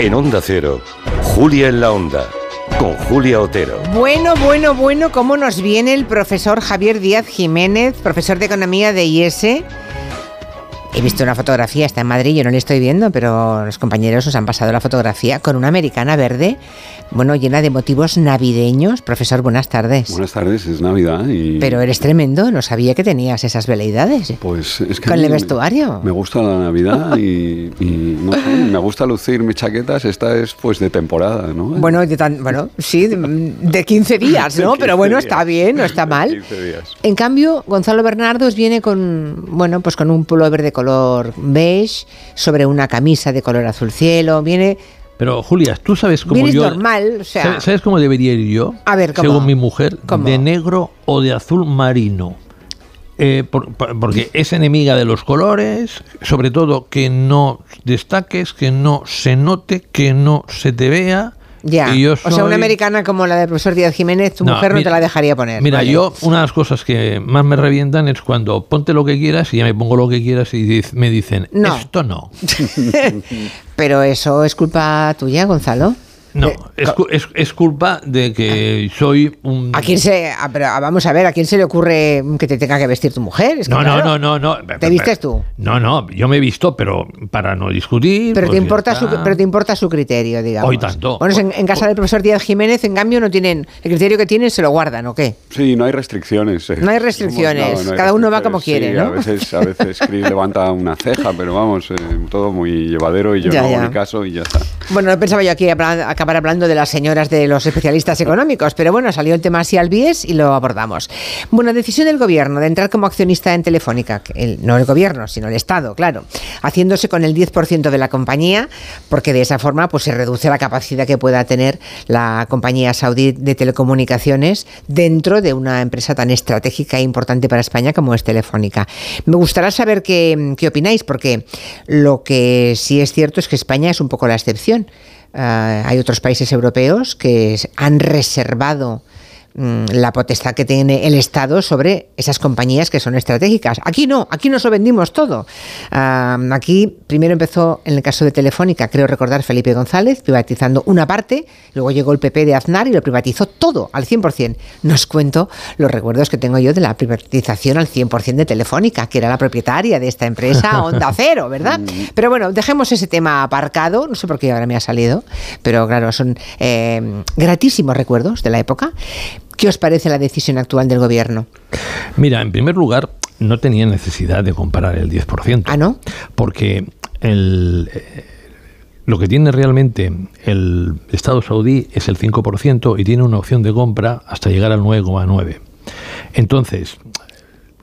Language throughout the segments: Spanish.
En Onda Cero, Julia en la Onda, con Julia Otero. Bueno, bueno, bueno, ¿cómo nos viene el profesor Javier Díaz Jiménez, profesor de Economía de IES? He visto una fotografía, está en Madrid, yo no le estoy viendo, pero los compañeros os han pasado la fotografía con una americana verde, bueno, llena de motivos navideños. Profesor, buenas tardes. Buenas tardes, es Navidad y... Pero eres tremendo, no sabía que tenías esas veleidades. Pues es que... Con el vestuario. Me, gusta la Navidad y, no sé, me gusta lucir mis chaquetas, esta es pues de temporada, ¿no? Bueno, de tan, bueno sí, de, 15 días, ¿no? pero bueno, está bien, no está mal. 15 días. En cambio, Gonzalo Bernardo viene con, bueno, pues con un pullover de color beige, sobre una camisa de color azul cielo, viene... Pero Julia, ¿tú sabes cómo yo... normal, o sea... ¿Sabes cómo debería ir yo? A ver, ¿cómo? Según mi mujer, de negro o de azul marino. Eh, porque es enemiga de los colores, sobre todo que no destaques, que no se note, que no se te vea ya. O sea, una americana como la del profesor Díaz Jiménez, tu mujer no te la dejaría poner. Mira, yo, una de las cosas que más me revientan es cuando ponte lo que quieras y ya me pongo lo que quieras y me dicen, esto no. Pero eso es culpa tuya, Gonzalo. No, eh, es, es, culpa de que soy un... ¿A quién se... vamos a ver, ¿a quién se le ocurre que te tenga que vestir tu mujer? no, no, no, no, no. ¿Te vistes tú? No, no, yo me he visto, pero para no discutir... Pero, te importa, su, pero te importa su criterio, digamos. Hoy tanto. Bueno, en, casa del profesor Díaz Jiménez, en cambio, no tienen... El criterio que tienen se lo guardan, ¿o qué? Sí, no hay restricciones. Eh. No hay restricciones. Cada uno va como quiere, ¿no? A veces, a veces Chris levanta una ceja, pero vamos, eh, todo muy llevadero y yo no hago mi caso y ya está. Bueno, no pensaba yo aquí acabar hablando de las señoras de los especialistas económicos, pero bueno, salió el tema así al bies y lo abordamos. Bueno, decisión del gobierno de entrar como accionista en Telefónica, no el gobierno, sino el Estado, claro, haciéndose con el 10% de la compañía, porque de esa forma pues se reduce la capacidad que pueda tener la compañía saudí de telecomunicaciones dentro de una empresa tan estratégica e importante para España como es Telefónica. Me gustaría saber qué, qué opináis, porque lo que sí es cierto es que España es un poco la excepción. Eh, hay otros países europeos que han reservado la potestad que tiene el Estado sobre esas compañías que son estratégicas. Aquí no, aquí nos lo vendimos todo. aquí primero empezó en el caso de Telefónica, creo recordar Felipe González, privatizando una parte, luego llegó el PP de Aznar y lo privatizó todo al 100%. Nos cuento los recuerdos que tengo yo de la privatización al 100% de Telefónica, que era la propietaria de esta empresa Onda Cero, ¿verdad? Pero bueno, dejemos ese tema aparcado, no sé por qué ahora me ha salido, pero claro, son eh, gratísimos recuerdos de la época. ¿Qué os parece la decisión actual del gobierno? Mira, en primer lugar, no tenía necesidad de comparar el 10%. ¿Ah, no? Porque el, eh, lo que tiene realmente el Estado saudí es el 5% y tiene una opción de compra hasta llegar al 9,9%. Entonces,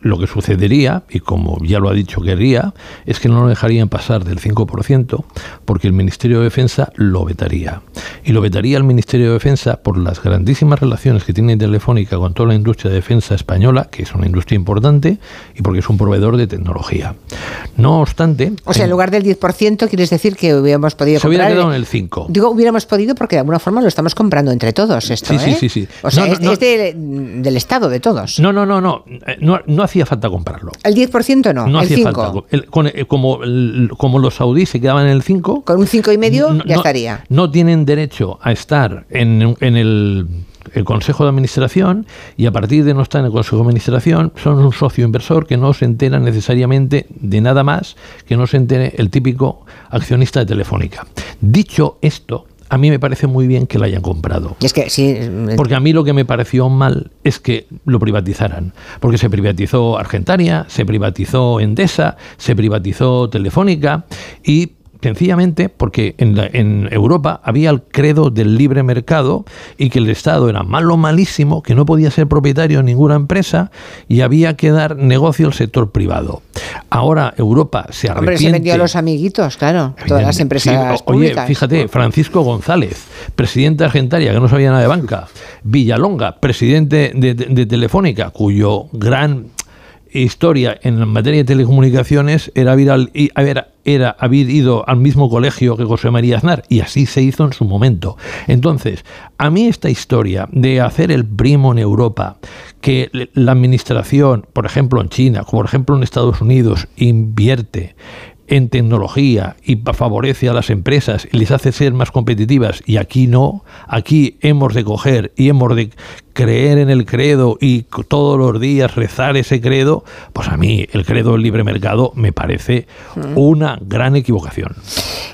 lo que sucedería, y como ya lo ha dicho querría, es que no lo dejarían pasar del 5% porque el Ministerio de Defensa lo vetaría. Y lo vetaría el Ministerio de Defensa por las grandísimas relaciones que tiene Telefónica con toda la industria de defensa española, que es una industria importante, y porque es un proveedor de tecnología. No obstante... O sea, en lugar del 10%, quieres decir que hubiéramos podido... Se hubiera quedado en el 5%. Digo, hubiéramos podido porque de alguna forma lo estamos comprando entre todos esto, Sí, sí, ¿eh? sí, sí. O sea, es, del Estado, de todos. No, no, no, no. No, no hacía falta comprarlo. ¿El 10% no? No el hacía falta. Eh, como, como los saudíes se quedaban en el 5... Con un 5,5 ya estaría. No tienen derecho a estar en, en el el Consejo de Administración y a partir de no estar en el Consejo de Administración son un socio inversor que no se entera necesariamente de nada más que no se entere el típico accionista de Telefónica. Dicho esto, a mí me parece muy bien que la hayan comprado. es que sí. Porque a mí lo que me pareció mal es que lo privatizaran. Porque se privatizó Argentaria, se privatizó Endesa, se privatizó Telefónica y sencillamente porque en, en, Europa había el credo del libre mercado y que el Estado era malo, malísimo, que no podía ser propietario de ninguna empresa y había que dar negocio al sector privado. Ahora Europa se arrepiente. Hombre, se vendió a los amiguitos, claro, todas las empresas Oye, fíjate, Francisco González, presidente de Argentaria, que no sabía nada de banca, Villalonga, presidente de, de Telefónica, cuyo gran historia en materia de telecomunicaciones era haber, era haber ido al mismo colegio que José María Aznar y así se hizo en su momento. Entonces, a mí esta historia de hacer el primo en Europa, que la administración, por ejemplo en China, por ejemplo en Estados Unidos, invierte en tecnología y favorece a las empresas y les hace ser más competitivas y aquí no, aquí hemos de coger y hemos de creer en el credo y todos los días rezar ese credo, pues a mí el credo del libre mercado me parece mm. una gran equivocación.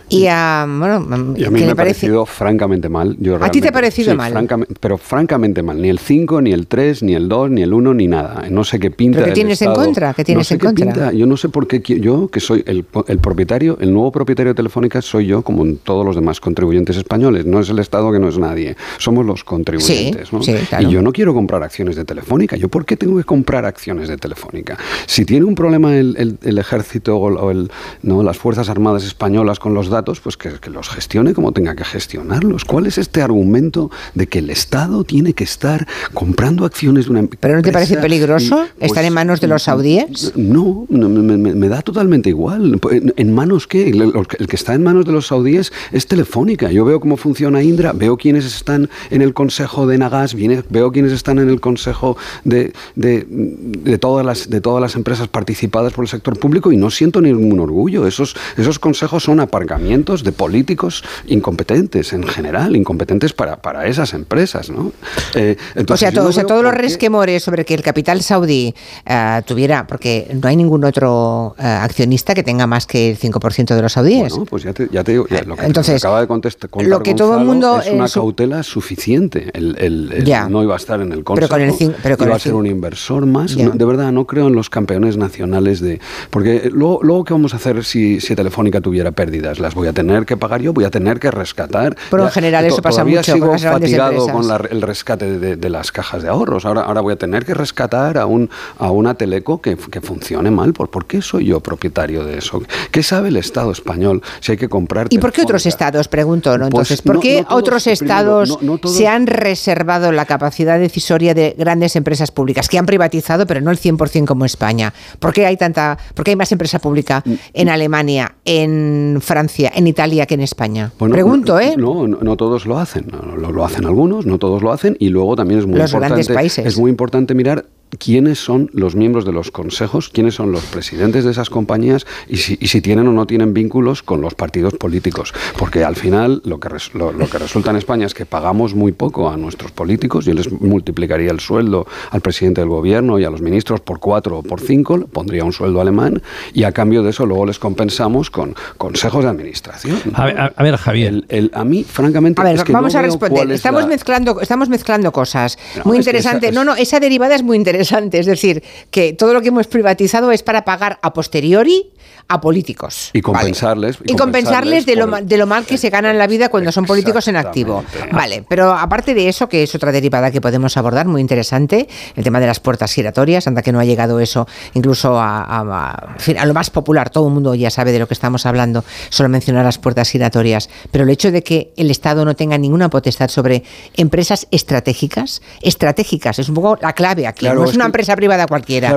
Y a, bueno, mí me ha parecido francamente mal. ¿A ti te ha parecido mal? pero francamente mal. Ni el 5, ni el 3, ni el 2, ni el 1, ni nada. No sé qué pinta. ¿Pero qué tienes en contra? ¿Qué tienes en contra? Yo no sé por qué yo, que soy el, el, propietario, el nuevo propietario de Telefónica, soy yo, como todos los demás contribuyentes españoles. No es el Estado que no es nadie. Somos los contribuyentes. ¿no? sí, claro yo no quiero comprar acciones de Telefónica. ¿Yo por qué tengo que comprar acciones de Telefónica? Si tiene un problema el, el, ejército o el, no, las Fuerzas Armadas españolas con los datos, pues que, que, los gestione como tenga que gestionarlos. ¿Cuál es este argumento de que el Estado tiene que estar comprando acciones de una empresa? ¿Pero no te parece peligroso estar en pues, manos de los saudíes? No, me, da totalmente igual. ¿En manos qué? El, el que está en manos de los saudíes es Telefónica. Yo veo cómo funciona Indra, veo quiénes están en el consejo de Nagas, veo quiénes están en el consejo de, de, todas las, de todas las empresas participadas por el sector público y no siento ningún orgullo. Esos, esos consejos son aparcamientos de políticos incompetentes en general, incompetentes para, para esas empresas. ¿no? Eh, o sea, todos los resquemores sobre que el capital saudí eh, tuviera, porque no hay ningún otro eh, accionista que tenga más que el 5% de los saudíes. Bueno, pues ya te, ya te digo, lo que Entonces, acaba de contestar lo que todo el mundo es una cautela suficiente. El, el, no iba a estar en el consejo. Pero con el, pero iba a ser un inversor más. de verdad, no creo en los campeones nacionales de... Porque luego, luego ¿qué vamos a hacer si, si Telefónica tuviera pérdidas? ¿Las voy a tener que pagar yo? ¿Voy a tener que rescatar? Pero en general eso pasa mucho sigo con fatigado con el rescate de, las cajas de ahorros. Ahora, ahora voy a tener que rescatar a, un, a una teleco que, que funcione mal. ¿Por, ¿Por qué soy yo propietario de eso? ¿Qué sabe el Estado español si hay que comprar ¿Y por qué otros estados, pregunto? ¿no? Pues Entonces, ¿por qué otros estados se han reservado la capacidad decisoria de grandes empresas públicas que han privatizado, pero no el 100% como España? ¿Por qué hay tanta, por hay más empresa pública mm, en mm. Alemania, en Francia, en Italia que en España? Pregunto, ¿eh? No, no, todos lo hacen. Lo, lo, hacen algunos, no todos lo hacen, y luego también es muy importante. Es muy importante mirar quiénes son los miembros de los consejos, quiénes son los presidentes de esas compañías y si, y si tienen o no tienen vínculos con los partidos políticos. Porque al final lo que, lo, que resulta en España es que pagamos muy poco a nuestros políticos. Yo les multiplicaría el sueldo al presidente del gobierno y a los ministros por cuatro o por cinco, pondría un sueldo alemán y a cambio de eso luego les compensamos con consejos de administración. A, ver, Javier. El, a mí, francamente, a ver, vamos a responder. Estamos, mezclando, estamos mezclando cosas. muy interesante. no, no, esa derivada es muy interesante es decir, que todo lo que hemos privatizado es para pagar a posteriori a políticos. Y compensarles. Y, compensarles, de, lo, de lo mal que se ganan la vida cuando son políticos en activo. Vale, pero aparte de eso, que es otra derivada que podemos abordar, muy interesante, el tema de las puertas giratorias, anda que no ha llegado eso incluso a, a, lo más popular, todo el mundo ya sabe de lo que estamos hablando, solo mencionar las puertas giratorias, pero el hecho de que el Estado no tenga ninguna potestad sobre empresas estratégicas, estratégicas, es un poco la clave aquí, no es una empresa privada cualquiera,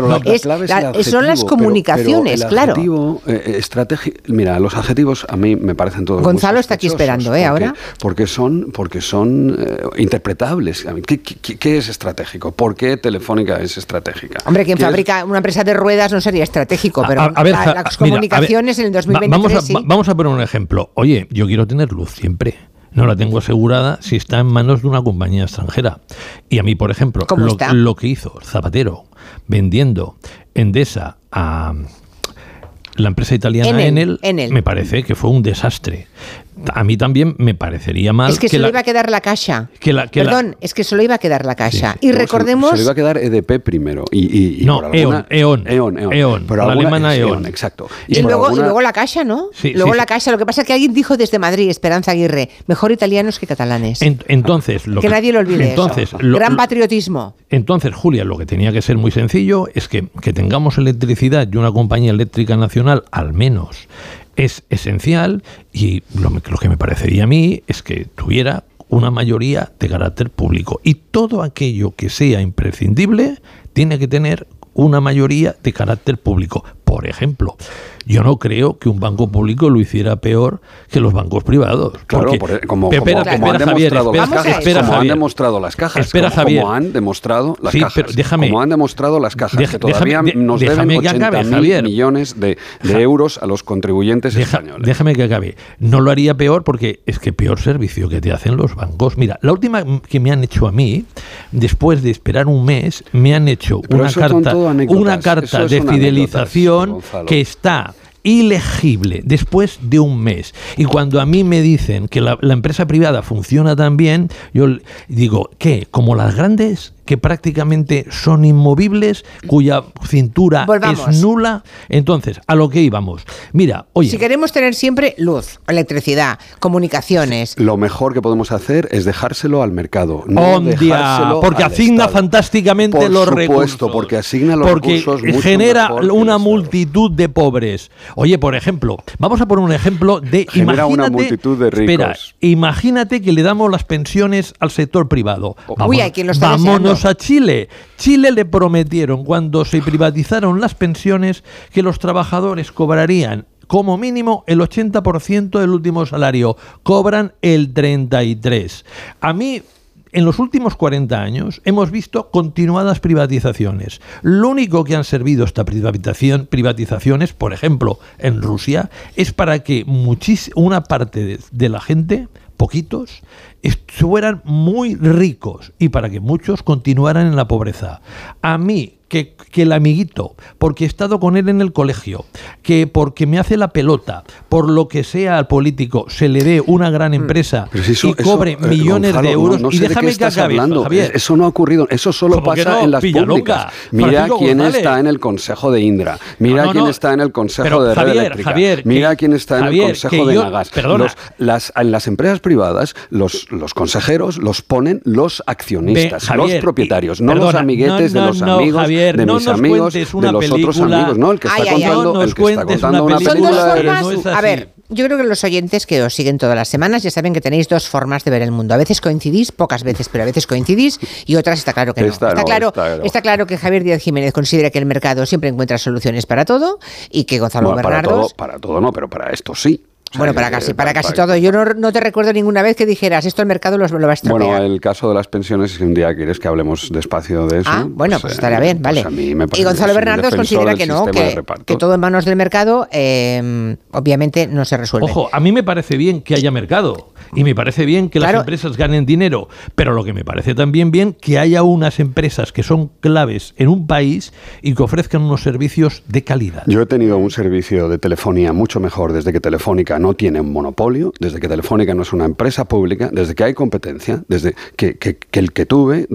son las comunicaciones, claro. Eh, mira, los adjetivos a mí me parecen todos. Gonzalo está aquí esperando, ¿eh? Ahora. Porque son, porque son eh, interpretables. ¿Qué, es estratégico? ¿Por qué Telefónica es estratégica? Hombre, quien fabrica una empresa de ruedas no sería estratégico, pero las comunicaciones en el 2023 vamos a, vamos a poner un ejemplo. Oye, yo quiero tener luz siempre no la tengo asegurada si está en manos de una compañía extranjera. Y a mí, por ejemplo, lo, lo, que hizo Zapatero vendiendo Endesa a, la empresa italiana Enel, me parece que fue un desastre a mí también me parecería mal. Es que, solo iba a quedar la caja. Perdón, es que solo iba a quedar la caja. y recordemos. Se, iba a quedar EDP primero. Y, no, E.ON, E.ON. E.ON, E.ON. la alemana E.ON. Exacto. Y, luego, y, luego, la caja, ¿no? luego la caja. Lo que pasa es que alguien dijo desde Madrid, Esperanza Aguirre, mejor italianos que catalanes. entonces. Lo que, nadie lo olvide. Entonces, Gran patriotismo. Entonces, Julia, lo que tenía que ser muy sencillo es que, que tengamos electricidad y una compañía eléctrica nacional, al menos es esencial y lo, que me parecería a mí es que tuviera una mayoría de carácter público. Y todo aquello que sea imprescindible tiene que tener una mayoría de carácter público. Por ejemplo, yo no creo que un banco público lo hiciera peor que los bancos privados. Claro, porque, como, espera, como, han demostrado las cajas, como han demostrado las cajas, espera, como, Javier. han demostrado las cajas, déjame, como han demostrado las cajas, que todavía nos deben 80 mil millones de, de euros a los contribuyentes españoles. Déjame que acabe. No lo haría peor porque es que peor servicio que te hacen los bancos. Mira, la última que me han hecho a mí, después de esperar un mes, me han hecho una carta, una carta de fidelización que está ilegible después de un mes. Y cuando a mí me dicen que la, la empresa privada funciona tan bien, yo digo, ¿qué? ¿Como las grandes? Que prácticamente son inmovibles, cuya cintura es nula. Entonces, a lo que íbamos. Mira, oye. Si queremos tener siempre luz, electricidad, comunicaciones. Lo mejor que podemos hacer es dejárselo al mercado. No porque asigna fantásticamente los recursos. porque asigna los porque genera una multitud de pobres. Oye, por ejemplo, vamos a poner un ejemplo de. Genera una multitud de ricos. Espera, imagínate que le damos las pensiones al sector privado. Uy, hay quien lo está vámonos a Chile. Chile le prometieron cuando se privatizaron las pensiones que los trabajadores cobrarían como mínimo el 80% del último salario. Cobran el 33%. A mí en los últimos 40 años hemos visto continuadas privatizaciones. Lo único que han servido esta privatización, privatizaciones, por ejemplo, en Rusia, es para que una parte de la gente poquitos, fueran muy ricos y para que muchos continuaran en la pobreza. A mí, que, el amiguito, porque he estado con él en el colegio, que porque me hace la pelota, por lo que sea al político, se le dé una gran mm. empresa y cobre eh, millones de euros. y déjame que acabe, Javier. Eso no ha ocurrido, eso solo pasa en las públicas. Mira quién está en el consejo de Indra, mira quién está en el consejo de Red Eléctrica, mira quién está en el consejo de Nagas. las, en las empresas privadas, los, los consejeros los ponen los accionistas, los propietarios, no los amiguetes de los amigos de mis amigos, de los otros amigos, ¿no? El que está contando, el que está contando una película. a ver, yo creo que los oyentes que os siguen todas las semanas ya saben que tenéis dos formas de ver el mundo. A veces coincidís, pocas veces, pero a veces coincidís y otras está claro que no. Está, claro, está, claro que Javier Díaz Jiménez considera que el mercado siempre encuentra soluciones para todo y que Gonzalo bueno, Para todo, para todo no, pero para esto sí. Bueno, para casi, para casi todo. Yo no, te recuerdo ninguna vez que dijeras esto el mercado lo, va a estropear. Bueno, el caso de las pensiones, si un día quieres que hablemos despacio de eso. Ah, bueno, pues, pues estaría bien, pues vale. y Gonzalo Bernardo considera que no, que, que, todo en manos del mercado, eh, obviamente no se resuelve. Ojo, a mí me parece bien que haya mercado y me parece bien que las empresas ganen dinero, pero lo que me parece también bien que haya unas empresas que son claves en un país y que ofrezcan unos servicios de calidad. Yo he tenido un servicio de telefonía mucho mejor desde que Telefónica no tiene un monopolio, desde que Telefónica no es una empresa pública, desde que hay competencia, desde que, el que tuve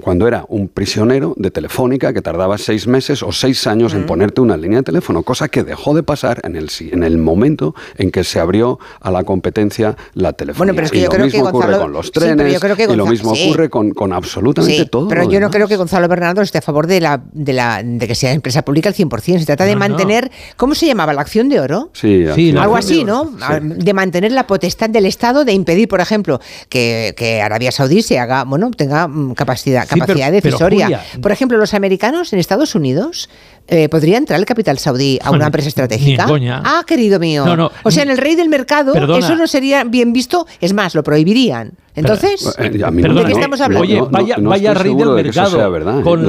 cuando era un prisionero de Telefónica que tardaba seis meses o seis años en ponerte una línea de teléfono, cosa que dejó de pasar en el, en el momento en que se abrió a la competencia la telefonía. Bueno, pero es que yo creo que ocurre con los trenes, y lo mismo ocurre con, con absolutamente todo. Pero yo no creo que Gonzalo Bernardo esté a favor de la, de la de que sea empresa pública al 100%. Se trata de mantener, ¿cómo se llamaba? ¿La acción de oro? Sí, algo así, ¿no? De mantener la potestad del Estado de impedir, por ejemplo, que, que Arabia Saudí se haga, bueno, tenga mm, capacidad, capacidad decisoria. por ejemplo, los americanos en Estados Unidos eh, ¿podría entrar el capital saudí a una empresa estratégica? Ah, querido mío. o sea, en el rey del mercado eso no sería bien visto, es más, lo prohibirían. Entonces, eh, ¿de qué estamos hablando? Oye, vaya, vaya rey del mercado con,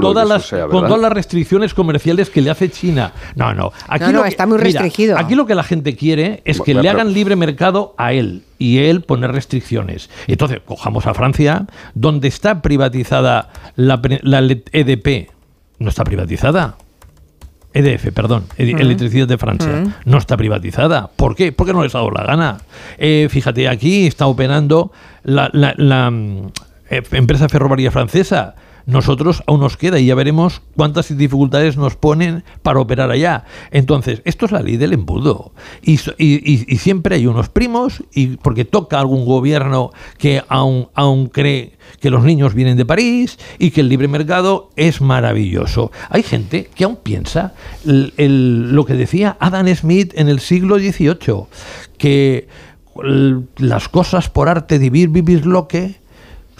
todas las, con todas las restricciones comerciales que le hace China. No, no. Aquí no, está muy restringido. aquí lo que la gente quiere es que le hagan libre mercado a él y él poner restricciones. Entonces, cojamos a Francia, donde está privatizada la, la EDP no está privatizada. EDF, perdón, Electricidad de Francia, no está privatizada. ¿Por qué? Porque no les ha dado la gana. Eh, fíjate, aquí está operando la, mm, eh, empresa ferroviaria francesa nosotros aún nos queda y ya veremos cuántas dificultades nos ponen para operar allá. Entonces, esto es la ley del embudo. Y, siempre hay unos primos, y porque toca algún gobierno que aún, aún cree que los niños vienen de París y que el libre mercado es maravilloso. Hay gente que aún piensa lo que decía Adam Smith en el siglo XVIII, que las cosas por arte de vivir, vivir lo que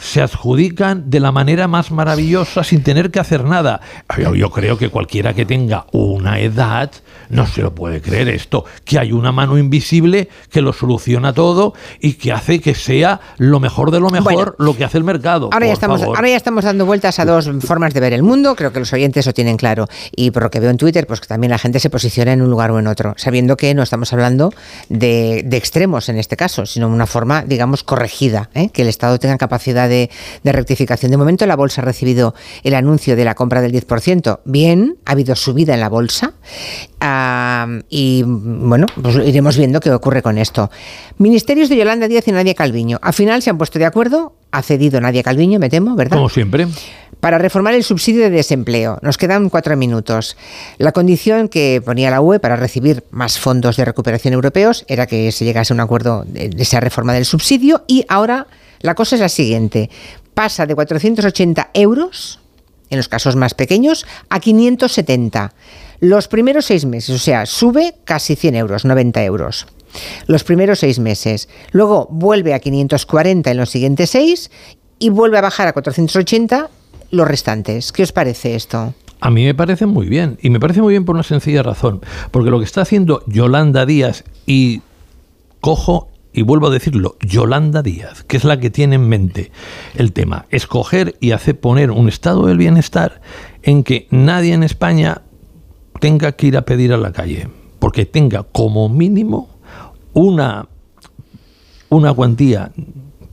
se adjudican de la manera más maravillosa sin tener que hacer nada. Yo, creo que cualquiera que tenga una edad no se lo puede creer esto, que hay una mano invisible que lo soluciona todo y que hace que sea lo mejor de lo mejor lo que hace el mercado. Ahora ya, estamos, ahora ya estamos dando vueltas a dos formas de ver el mundo, creo que los oyentes lo tienen claro. Y por lo que veo en Twitter, pues que también la gente se posiciona en un lugar o en otro, sabiendo que no estamos hablando de, extremos en este caso, sino una forma, digamos, corregida, ¿eh? que el Estado tenga capacidad de, rectificación. De momento la bolsa ha recibido el anuncio de la compra del 10%. Bien, ha habido subida en la bolsa. y bueno, pues iremos viendo qué ocurre con esto. Ministerios de Yolanda Díaz y Nadia Calviño. Al final se han puesto de acuerdo. Ha cedido Nadia Calviño, me temo, ¿verdad? Como siempre. Para reformar el subsidio de desempleo. Nos quedan cuatro minutos. La condición que ponía la UE para recibir más fondos de recuperación europeos era que se llegase a un acuerdo de esa reforma del subsidio y ahora la cosa es la siguiente. Pasa de 480 euros, en los casos más pequeños, a 570. Los primeros seis meses, o sea, sube casi 100 euros, 90 euros. Los primeros seis meses. Luego vuelve a 540 en los siguientes seis y vuelve a bajar a 480 los restantes. ¿Qué os parece esto? A mí me parece muy bien, y me parece muy bien por una sencilla razón, porque lo que está haciendo Yolanda Díaz y cojo y vuelvo a decirlo, Yolanda Díaz, que es la que tiene en mente el tema, escoger y hacer poner un estado del bienestar en que nadie en España tenga que ir a pedir a la calle, porque tenga como mínimo una, una cuantía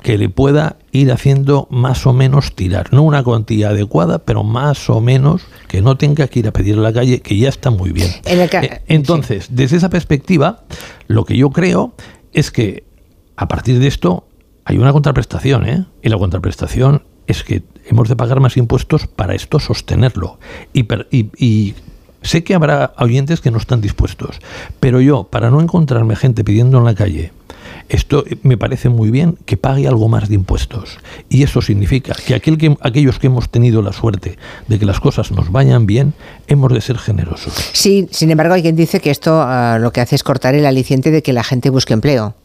que le pueda ir haciendo más o menos tirar. No una cuantía adecuada, pero más o menos que no tenga que ir a pedir a la calle, que ya está muy bien. Eh, entonces, desde esa perspectiva, lo que yo creo es que a partir de esto hay una contraprestación, ¿eh? Y la contraprestación es que hemos de pagar más impuestos para esto sostenerlo. Y, y, sé que habrá oyentes que no están dispuestos, pero yo, para no encontrarme gente pidiendo en la calle, esto me parece muy bien que pague algo más de impuestos. Y eso significa que, aquel que aquellos que hemos tenido la suerte de que las cosas nos vayan bien, hemos de ser generosos. Sí, sin embargo, hay quien dice que esto ah, lo que hace es cortar el aliciente de que la gente busque empleo.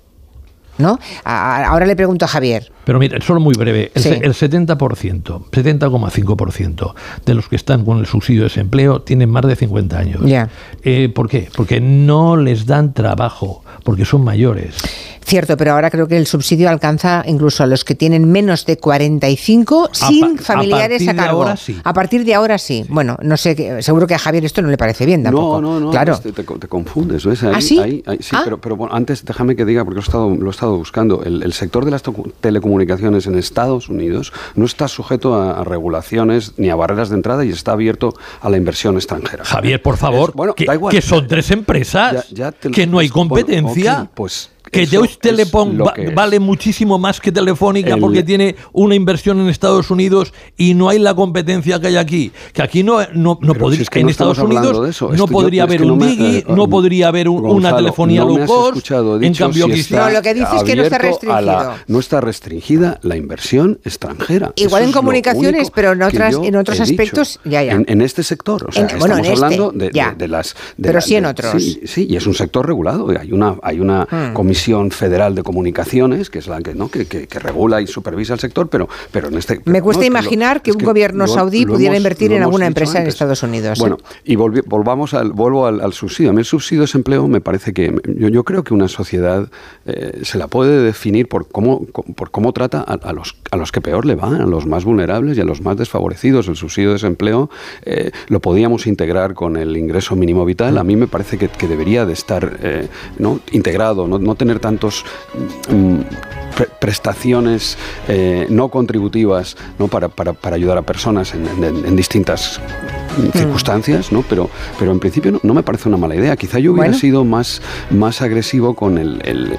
¿No? ahora le pregunto a Javier. Pero mira, solo muy breve, el, 70%, 70,5% de los que están con el subsidio de desempleo tienen más de 50 años. Eh, ¿Por qué? Porque no les dan trabajo, porque son mayores. Cierto, pero ahora creo que el subsidio alcanza incluso a los que tienen menos de 45 sin familiares a, cargo. A partir de ahora sí. Bueno, no sé, seguro que a Javier esto no le parece bien tampoco. No, no, no, claro. Te, te, confundes. ¿ves? ¿Ah, sí? sí, ¿Ah? pero, antes déjame que diga, porque lo he estado, lo he estado buscando, el, sector de las telecomunicaciones en Estados Unidos no está sujeto a, regulaciones ni a barreras de entrada y está abierto a la inversión extranjera. Javier, por favor, bueno, que, son tres empresas, que no hay competencia. pues que Deutsche Telekom vale muchísimo más que Telefónica porque tiene una inversión en Estados Unidos y no hay la competencia que hay aquí. Que aquí no, no, podría, en Estados Unidos no podría haber un Digi, eh, no, podría haber una telefonía low cost. en cambio, está. lo que dices es que no está restringido. no está restringida la inversión extranjera. Igual en comunicaciones, pero en, otras, en otros aspectos, ya, ya. En, este sector, o sea, estamos este, hablando de, de, las. pero sí en otros. Sí, y es un sector regulado. Hay una, hay una hmm. Comisión Federal de Comunicaciones, que es la que, ¿no? que, regula y supervisa el sector, pero, pero en este... Me cuesta imaginar que, un gobierno saudí pudiera invertir en alguna empresa en Estados Unidos. ¿eh? Bueno, y volvamos al, vuelvo al, subsidio. A mí el subsidio de desempleo me parece que... Yo, creo que una sociedad eh, se la puede definir por cómo, por cómo trata a, los, a los que peor le van, a los más vulnerables y a los más desfavorecidos. El subsidio de desempleo eh, lo podíamos integrar con el ingreso mínimo vital. A mí me parece que, debería de estar ¿no? integrado, no, no tener tantos mm, prestaciones eh, no contributivas ¿no? Para, para, para, ayudar a personas en, distintas Mm. Circunstancias, ¿no? Pero, pero en principio no, me parece una mala idea. Quizá yo hubiera sido más, más agresivo con el,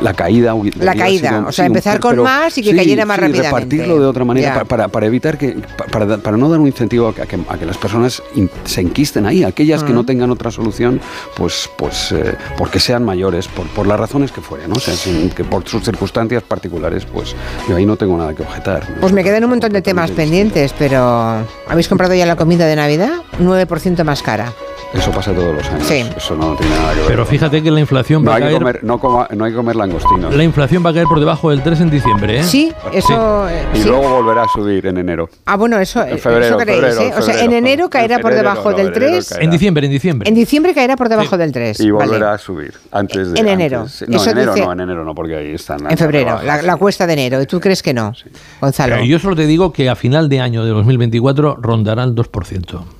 la caída. La caída, o sea, empezar con más y que cayera más rápidamente. repartirlo de otra manera para, para, evitar que, para, para, no dar un incentivo a que, a que las personas se enquisten ahí. Aquellas que no tengan otra solución, pues, pues eh, porque sean mayores, por, por las razones que fueren, ¿no? O sea, que por sus circunstancias particulares, pues yo ahí no tengo nada que objetar. Pues me quedan un montón de temas pendientes, pero ¿habéis comprado ya la comida de Navidad? 9% más cara. Eso pasa todos los años. Sí. Eso no tiene nada que ver. Pero fíjate que la inflación va a caer. comer, no, no, hay que comer langostinos. La inflación va a caer por debajo del 3 en diciembre, ¿eh? Sí, eso. Eh, y luego volverá a subir en enero. Ah, bueno, eso, en febrero, eso creéis, ¿eh? o sea, en enero caerá por debajo del 3. En diciembre, en diciembre. En diciembre caerá por debajo del 3. Y volverá a subir. Antes de, en enero. no, en enero no, en enero no, porque ahí están. En febrero, la, cuesta de enero. ¿Y tú crees que no, Gonzalo? yo solo te digo que a final de año de 2024 rondará el 2%.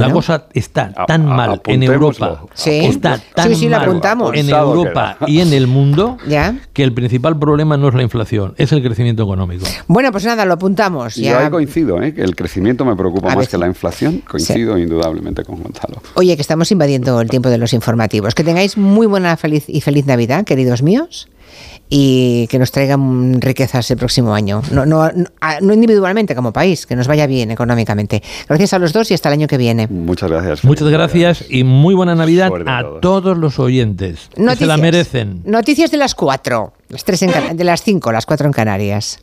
La cosa está tan mal en Europa, está tan mal en Europa y en el mundo que el principal problema no es la inflación, es el crecimiento económico. Bueno, pues nada, lo apuntamos. Ya. Yo ahí coincido, ¿eh? que el crecimiento me preocupa más que la inflación. Coincido indudablemente con Gonzalo. Oye, que estamos invadiendo el tiempo de los informativos. Que tengáis muy buena feliz y feliz Navidad, queridos míos y que nos traigan riquezas el próximo año. No, no, no, individualmente como país, que nos vaya bien económicamente. Gracias a los dos y hasta el año que viene. Muchas gracias. Muchas gracias y muy buena Navidad a todos los oyentes. se la merecen. Noticias de las cuatro, las tres de las cinco, las cuatro en Canarias.